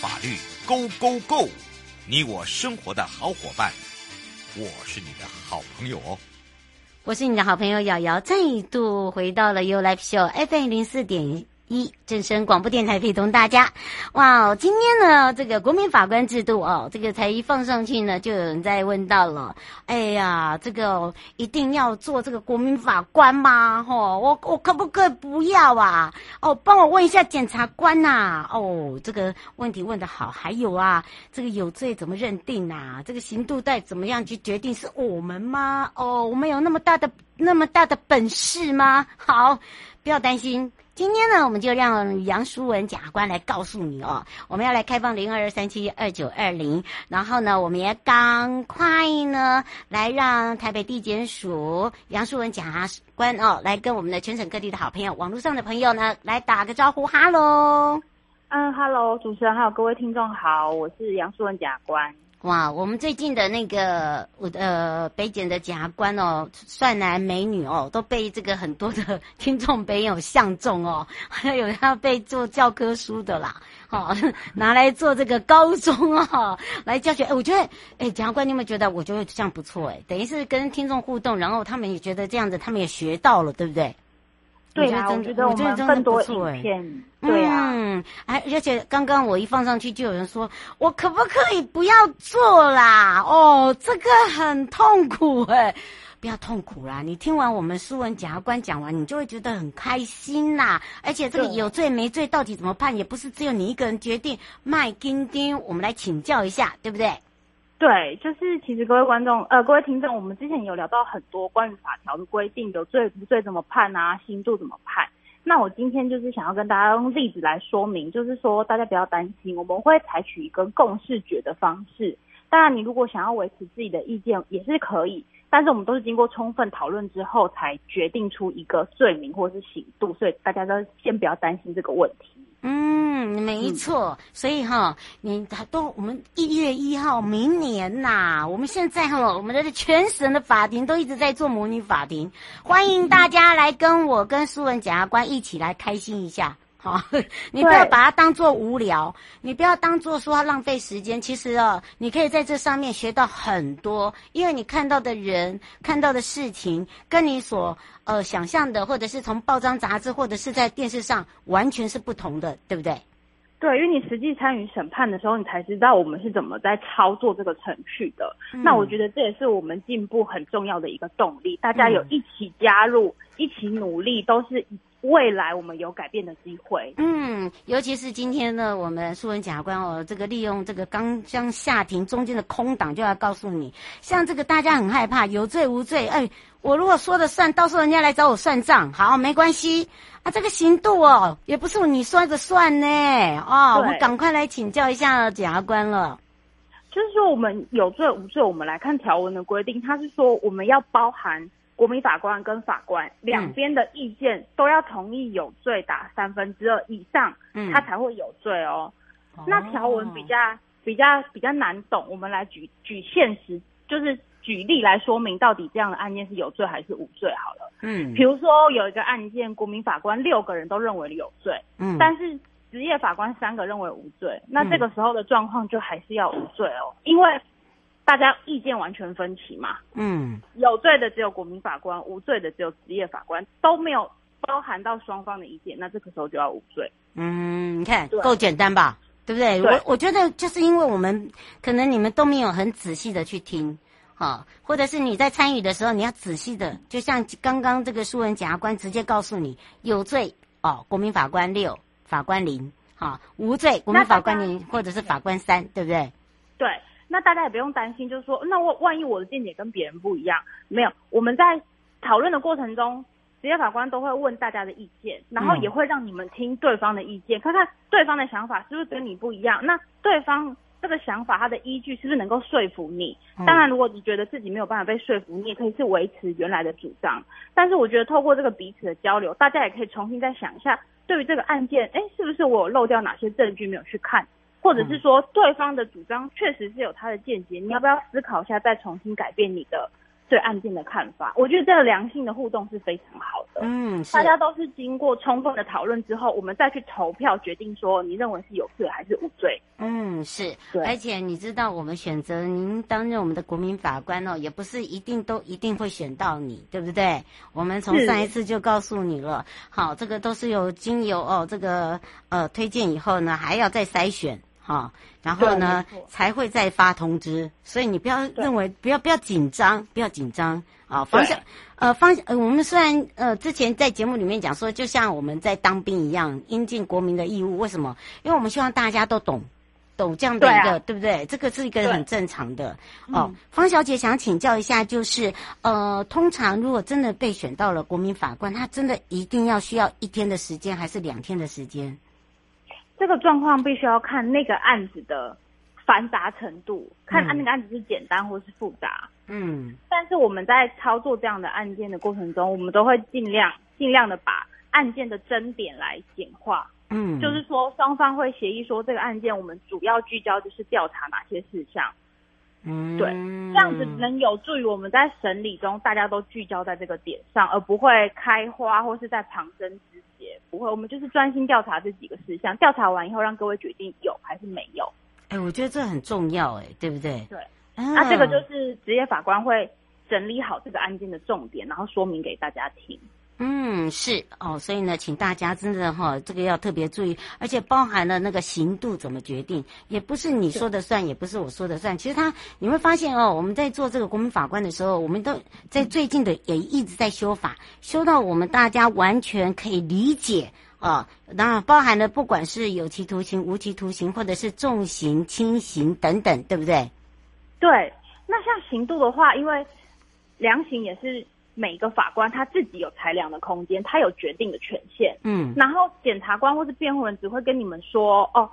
法律 Go Go Go！你我生活的好伙伴，我是你的好朋友哦。我是你的好朋友瑶瑶，再度回到了 You Live Show FM 零四点一正声广播电台陪同大家，哇！今天呢，这个国民法官制度哦，这个才一放上去呢，就有人在问到了。哎呀，这个一定要做这个国民法官吗？哦，我我可不可以不要啊？哦，帮我问一下检察官呐、啊。哦，这个问题问得好。还有啊，这个有罪怎么认定啊？这个刑度带怎么样去决定？是我们吗？哦，我们有那么大的那么大的本事吗？好，不要担心。今天呢，我们就让杨淑文检察官来告诉你哦。我们要来开放零二二三七二九二零，然后呢，我们也赶快呢来让台北地检署杨淑文检察官哦，来跟我们的全省各地的好朋友、网络上的朋友呢来打个招呼，哈喽。嗯，哈喽，主持人还有各位听众好，我是杨淑文检察官。哇，我们最近的那个我的、呃、北检的检察官哦，帅男美女哦，都被这个很多的听众朋友相中哦，还有要被做教科书的啦，好、哦、拿来做这个高中哦，来教学。哎，我觉得，哎，检察官你有没有觉得，我觉得这样不错哎，等于是跟听众互动，然后他们也觉得这样子，他们也学到了，对不对？对啊，我觉得我们更多影片，对啊，嗯，哎，而且刚刚我一放上去，就有人说，我可不可以不要做啦？哦，这个很痛苦哎，不要痛苦啦！你听完我们苏文检察官讲完，你就会觉得很开心啦。而且这个有罪没罪到底怎么判，也不是只有你一个人决定。麦丁丁，我们来请教一下，对不对？对，就是其实各位观众，呃，各位听众，我们之前有聊到很多关于法条的规定，有罪不罪怎么判啊，刑度怎么判。那我今天就是想要跟大家用例子来说明，就是说大家不要担心，我们会采取一个共识决的方式。当然，你如果想要维持自己的意见也是可以，但是我们都是经过充分讨论之后才决定出一个罪名或是刑度，所以大家都先不要担心这个问题。嗯，没错，嗯、所以哈，你都我们一月一号，明年呐，我们现在哈，我们的全省的法庭都一直在做模拟法庭，欢迎大家来跟我跟苏文检察官一起来开心一下。好，你不要把它当做无聊，你不要当做说它浪费时间。其实哦，你可以在这上面学到很多，因为你看到的人、看到的事情，跟你所呃想象的，或者是从报章杂志，或者是在电视上，完全是不同的，对不对？对，因为你实际参与审判的时候，你才知道我们是怎么在操作这个程序的。嗯、那我觉得这也是我们进步很重要的一个动力。大家有一起加入，嗯、一起努力，都是。未来我们有改变的机会。嗯，尤其是今天呢，我们书文检察官哦，这个利用这个刚将下庭中间的空档，就要告诉你，像这个大家很害怕有罪无罪，哎，我如果说的算，到时候人家来找我算账，好，没关系啊，这个刑度哦，也不是你说的算呢，哦，我们赶快来请教一下检察官了。就是说，我们有罪无罪，我们来看条文的规定，他是说我们要包含。国民法官跟法官两边的意见都要同意有罪打三分之二以上，嗯，他才会有罪哦。哦，那条文比较比较比较难懂，我们来举举现实，就是举例来说明到底这样的案件是有罪还是无罪好了。嗯，比如说有一个案件，国民法官六个人都认为有罪，嗯，但是职业法官三个认为无罪，那这个时候的状况就还是要无罪哦，因为。大家意见完全分歧嘛？嗯，有罪的只有国民法官，无罪的只有职业法官，都没有包含到双方的意见，那这个时候就要无罪。嗯，你看够对简单吧？对不对？对我我觉得就是因为我们可能你们都没有很仔细的去听，哈，或者是你在参与的时候，你要仔细的，就像刚刚这个书文检察官直接告诉你有罪哦，国民法官六，法官零，哈，无罪国民法官零或者是法官三，对不对？对。那大家也不用担心，就是说，那我万一我的见解跟别人不一样，没有，我们在讨论的过程中，职业法官都会问大家的意见，然后也会让你们听对方的意见，看看对方的想法是不是跟你不一样。那对方这个想法，他的依据是不是能够说服你？当然，如果你觉得自己没有办法被说服，你也可以是维持原来的主张。但是，我觉得透过这个彼此的交流，大家也可以重新再想一下，对于这个案件，哎，是不是我有漏掉哪些证据没有去看？或者是说，对方的主张确实是有他的见解，你要不要思考一下，再重新改变你的？对案件的看法，我觉得这个良性的互动是非常好的。嗯，大家都是经过充分的讨论之后，我们再去投票决定说你认为是有罪还是无罪。嗯，是。而且你知道，我们选择您担任我们的国民法官哦，也不是一定都一定会选到你，对不对？我们从上一次就告诉你了。好，这个都是有经由哦这个呃推荐以后呢，还要再筛选。好、哦，然后呢，才会再发通知，所以你不要认为不要不要紧张，不要紧张啊。方向呃方呃，我们虽然呃之前在节目里面讲说，就像我们在当兵一样，应尽国民的义务。为什么？因为我们希望大家都懂懂这样的一个，对，啊、对不对？这个是一个很正常的哦。方小姐想请教一下，就是呃，通常如果真的被选到了国民法官，他真的一定要需要一天的时间，还是两天的时间？这个状况必须要看那个案子的繁杂程度，看那个案子是简单或是复杂。嗯，但是我们在操作这样的案件的过程中，我们都会尽量尽量的把案件的争点来简化。嗯，就是说双方会协议说，这个案件我们主要聚焦就是调查哪些事项。嗯，对，这样子能有助于我们在审理中大家都聚焦在这个点上，而不会开花或是在旁征之节。不会，我们就是专心调查这几个事项，调查完以后让各位决定有还是没有。哎、欸，我觉得这很重要，哎，对不对？对，那、啊、这个就是职业法官会整理好这个案件的重点，然后说明给大家听。嗯，是哦，所以呢，请大家真的哈、哦，这个要特别注意，而且包含了那个刑度怎么决定，也不是你说的算，也不是我说的算。其实他你会发现哦，我们在做这个国民法官的时候，我们都在最近的也一直在修法，修到我们大家完全可以理解啊。那、哦、包含了不管是有期徒刑、无期徒刑，或者是重刑、轻刑等等，对不对？对。那像刑度的话，因为量刑也是。每个法官他自己有裁量的空间，他有决定的权限。嗯，然后检察官或是辩护人只会跟你们说，哦，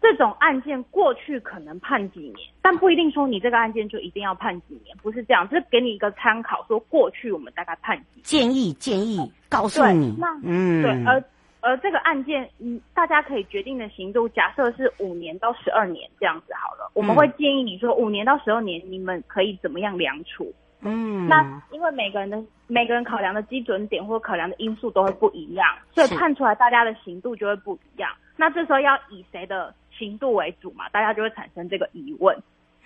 这种案件过去可能判几年，但不一定说你这个案件就一定要判几年，不是这样，就是给你一个参考，说过去我们大概判几年。建议建议告诉你，那嗯，对，而而这个案件，嗯，大家可以决定的刑度，假设是五年到十二年这样子好了，我们会建议你说五年到十二年，你们可以怎么样量处？嗯，那因为每个人的每个人考量的基准点或考量的因素都会不一样，所以判出来大家的刑度就会不一样。那这时候要以谁的刑度为主嘛？大家就会产生这个疑问。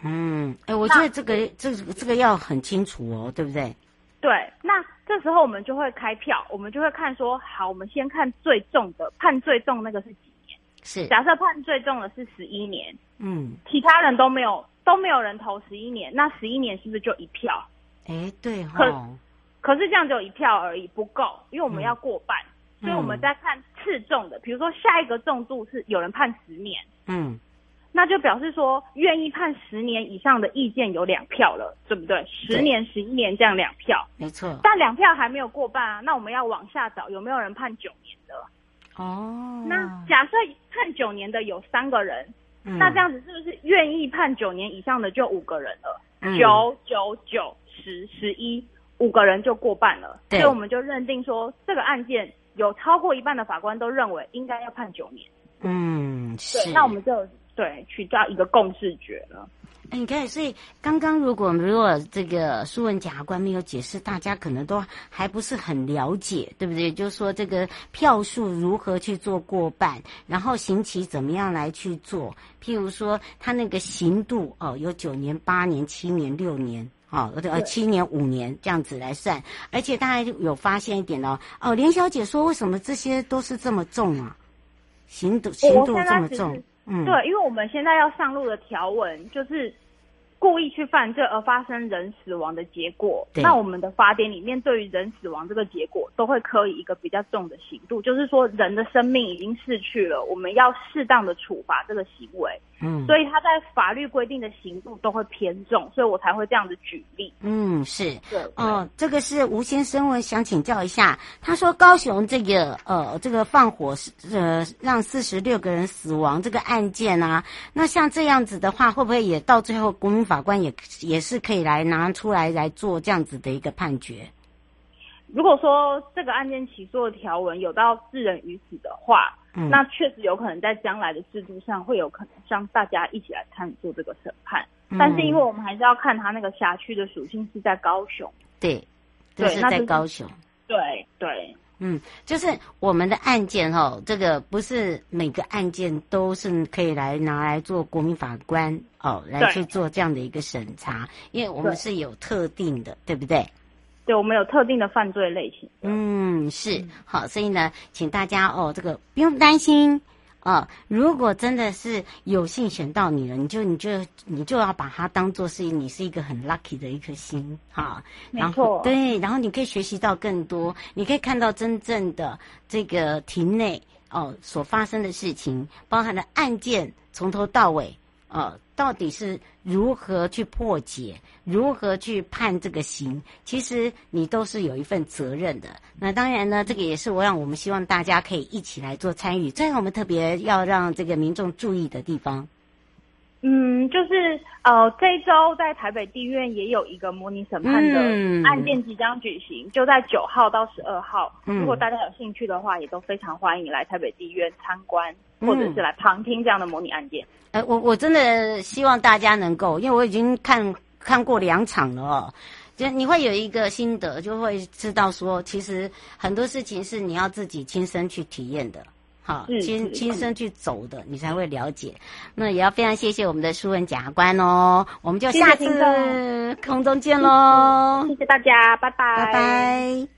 嗯，哎、欸，我觉得这个这个这个要很清楚哦，对不对？对，那这时候我们就会开票，我们就会看说，好，我们先看最重的，判最重那个是几年？是，假设判最重的是十一年，嗯，其他人都没有都没有人投十一年，那十一年是不是就一票？哎，对哈、哦，可可是这样只有一票而已，不够，因为我们要过半，嗯、所以我们在看次重的，比如说下一个重度是有人判十年，嗯，那就表示说愿意判十年以上的意见有两票了，对不对？十年、十一年这样两票，没错，但两票还没有过半啊，那我们要往下找有没有人判九年的？哦，那假设判九年的有三个人，嗯、那这样子是不是愿意判九年以上的就五个人了？九九九。十十一五个人就过半了，所以我们就认定说，这个案件有超过一半的法官都认为应该要判九年。嗯，是。那我们就对取到一个共识决了。哎，你看，所以刚刚如果如果这个苏文检察官没有解释，大家可能都还不是很了解，对不对？就是说这个票数如何去做过半，然后刑期怎么样来去做？譬如说他那个刑度哦，有九年、八年、七年、六年。哦，呃，七年、五年这样子来算，而且大家有发现一点哦，哦，连小姐说，为什么这些都是这么重啊？刑度刑度这么重，嗯，对，因为我们现在要上路的条文就是故意去犯罪而发生人死亡的结果，那我们的法典里面对于人死亡这个结果都会科以一个比较重的刑度，就是说人的生命已经逝去了，我们要适当的处罚这个行为。嗯，所以他在法律规定的刑度都会偏重，所以我才会这样子举例。嗯，是，对，哦，这个是吴先生，我想请教一下，他说高雄这个呃这个放火是呃让四十六个人死亡这个案件啊，那像这样子的话，会不会也到最后国民法官也也是可以来拿出来来做这样子的一个判决？如果说这个案件起诉的条文有到致人于死的话，嗯，那确实有可能在将来的制度上会有可能让大家一起来参与做这个审判。嗯，但是因为我们还是要看他那个辖区的属性是在高雄，对，对，是在高雄，对对，嗯，就是我们的案件哦，这个不是每个案件都是可以来拿来做国民法官哦来去做这样的一个审查，因为我们是有特定的，对，对不对？对，我们有特定的犯罪类型。嗯，是好，所以呢，请大家哦，这个不用担心哦。如果真的是有幸选到你了，你就你就你就要把它当做是你是一个很 lucky 的一颗心哈。然后对，然后你可以学习到更多，你可以看到真正的这个庭内哦所发生的事情，包含的案件从头到尾。呃，到底是如何去破解，如何去判这个刑？其实你都是有一份责任的。那当然呢，这个也是我让我们希望大家可以一起来做参与。这是，我们特别要让这个民众注意的地方，嗯，就是呃，这一周在台北地院也有一个模拟审判的案件即将举行，嗯、就在九号到十二号。如果大家有兴趣的话，也都非常欢迎来台北地院参观。或者是来旁听这样的模拟案件。呃、嗯，我我真的希望大家能够，因为我已经看看过两场了哦，就你会有一个心得，就会知道说，其实很多事情是你要自己亲身去体验的，好，亲亲身去走的，你才会了解。那也要非常谢谢我们的苏文检察官哦，我们就下次空中见喽，谢谢大家，拜拜，拜拜。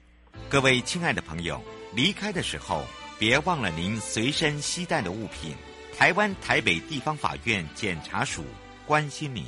各位亲爱的朋友，离开的时候。别忘了您随身携带的物品。台湾台北地方法院检察署关心您。